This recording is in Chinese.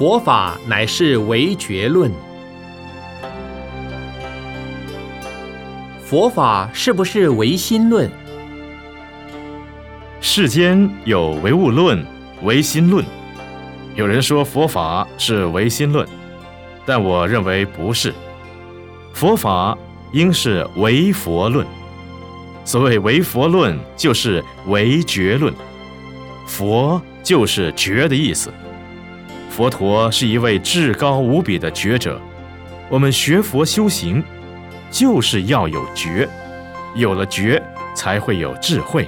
佛法乃是唯觉论。佛法是不是唯心论？世间有唯物论、唯心论。有人说佛法是唯心论，但我认为不是。佛法应是唯佛论。所谓唯佛论，就是唯觉论。佛就是觉的意思。佛陀是一位至高无比的觉者。我们学佛修行。就是要有觉，有了觉，才会有智慧。